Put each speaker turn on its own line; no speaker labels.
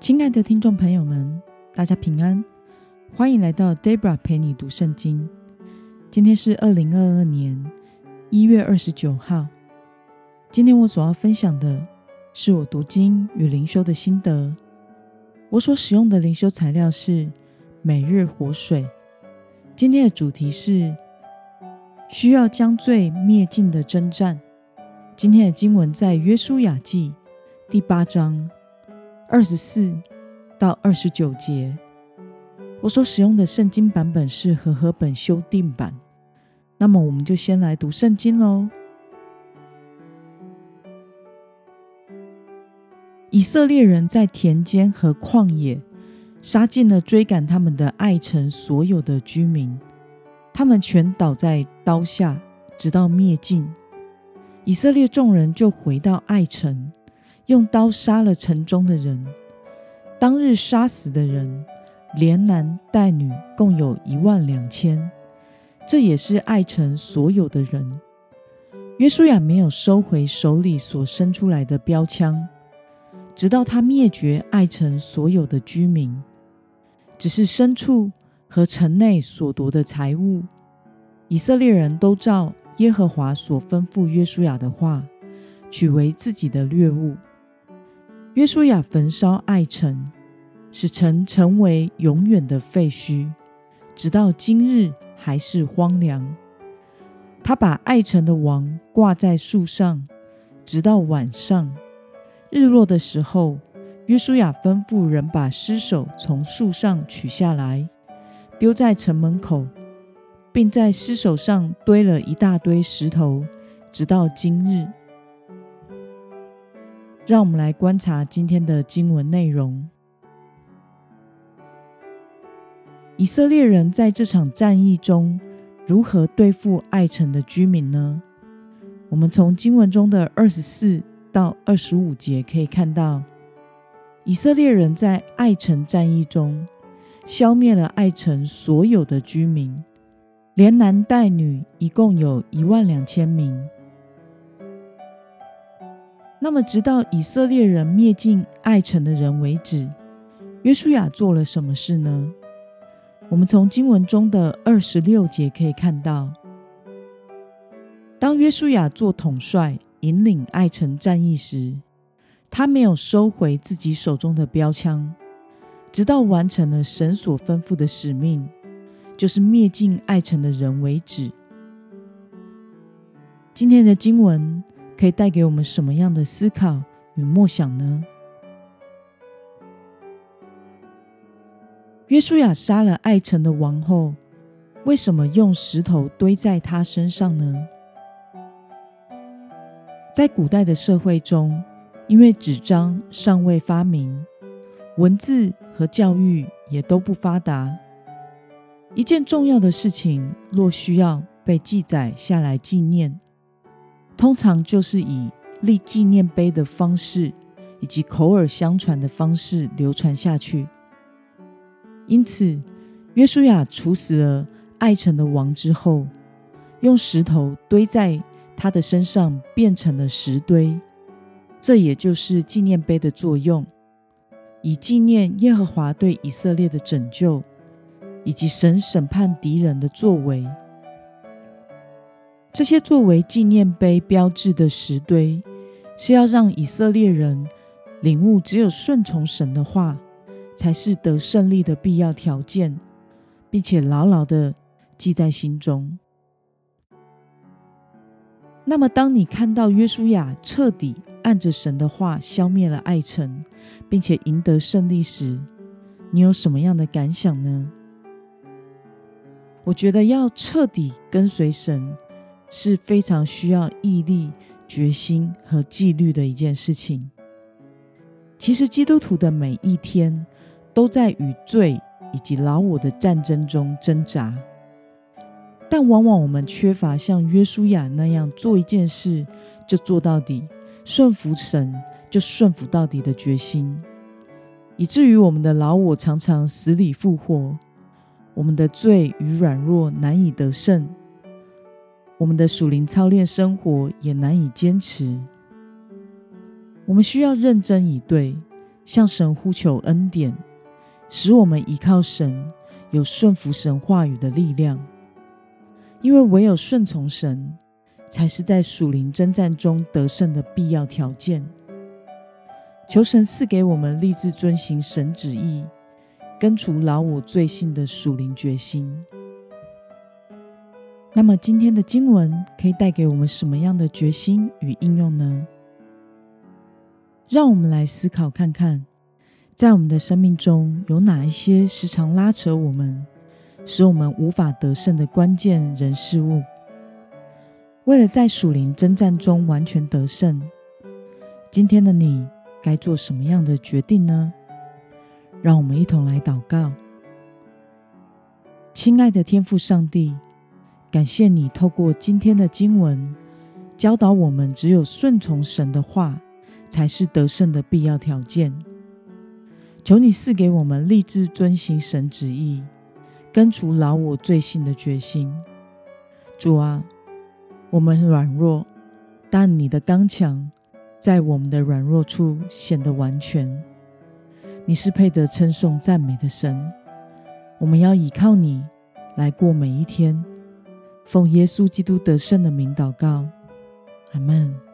亲爱的听众朋友们，大家平安，欢迎来到 Debra 陪你读圣经。今天是二零二二年一月二十九号。今天我所要分享的是我读经与灵修的心得。我所使用的灵修材料是每日活水。今天的主题是需要将罪灭尽的征战。今天的经文在约书亚记第八章。二十四到二十九节，我所使用的圣经版本是和合本修订版。那么，我们就先来读圣经喽。以色列人在田间和旷野杀尽了追赶他们的爱城所有的居民，他们全倒在刀下，直到灭尽。以色列众人就回到爱城。用刀杀了城中的人，当日杀死的人，连男带女，共有一万两千。这也是爱城所有的人。约书亚没有收回手里所伸出来的标枪，直到他灭绝爱城所有的居民，只是牲畜和城内所夺的财物。以色列人都照耶和华所吩咐约书亚的话，取为自己的掠物。约书亚焚烧爱城，使城成为永远的废墟，直到今日还是荒凉。他把爱城的王挂在树上，直到晚上。日落的时候，约书亚吩咐人把尸首从树上取下来，丢在城门口，并在尸首上堆了一大堆石头，直到今日。让我们来观察今天的经文内容。以色列人在这场战役中如何对付爱城的居民呢？我们从经文中的二十四到二十五节可以看到，以色列人在爱城战役中消灭了爱城所有的居民，连男带女一共有一万两千名。那么，直到以色列人灭尽爱城的人为止，约书亚做了什么事呢？我们从经文中的二十六节可以看到，当约书亚做统帅，引领爱城战役时，他没有收回自己手中的标枪，直到完成了神所吩咐的使命，就是灭尽爱城的人为止。今天的经文。可以带给我们什么样的思考与默想呢？约书亚杀了爱城的王后，为什么用石头堆在他身上呢？在古代的社会中，因为纸张尚未发明，文字和教育也都不发达，一件重要的事情若需要被记载下来纪念。通常就是以立纪念碑的方式，以及口耳相传的方式流传下去。因此，约书亚处死了爱城的王之后，用石头堆在他的身上，变成了石堆。这也就是纪念碑的作用，以纪念耶和华对以色列的拯救，以及神审判敌人的作为。这些作为纪念碑标志的石堆，是要让以色列人领悟，只有顺从神的话，才是得胜利的必要条件，并且牢牢的记在心中。那么，当你看到约书亚彻底按着神的话消灭了爱城，并且赢得胜利时，你有什么样的感想呢？我觉得要彻底跟随神。是非常需要毅力、决心和纪律的一件事情。其实，基督徒的每一天都在与罪以及老我的战争中挣扎，但往往我们缺乏像约书亚那样做一件事就做到底、顺服神就顺服到底的决心，以至于我们的老我常常死里复活，我们的罪与软弱难以得胜。我们的属灵操练生活也难以坚持。我们需要认真以对，向神呼求恩典，使我们依靠神，有顺服神话语的力量。因为唯有顺从神，才是在属灵征战中得胜的必要条件。求神赐给我们立志遵行神旨意，根除老我罪性的属灵决心。那么，今天的经文可以带给我们什么样的决心与应用呢？让我们来思考看看，在我们的生命中有哪一些时常拉扯我们，使我们无法得胜的关键人事物。为了在属灵征战中完全得胜，今天的你该做什么样的决定呢？让我们一同来祷告。亲爱的天父上帝，感谢你透过今天的经文教导我们，只有顺从神的话，才是得胜的必要条件。求你赐给我们立志遵行神旨意、根除老我罪性的决心。主啊，我们软弱，但你的刚强在我们的软弱处显得完全。你是配得称颂赞美的神，我们要倚靠你来过每一天。奉耶稣基督得胜的名祷告，阿门。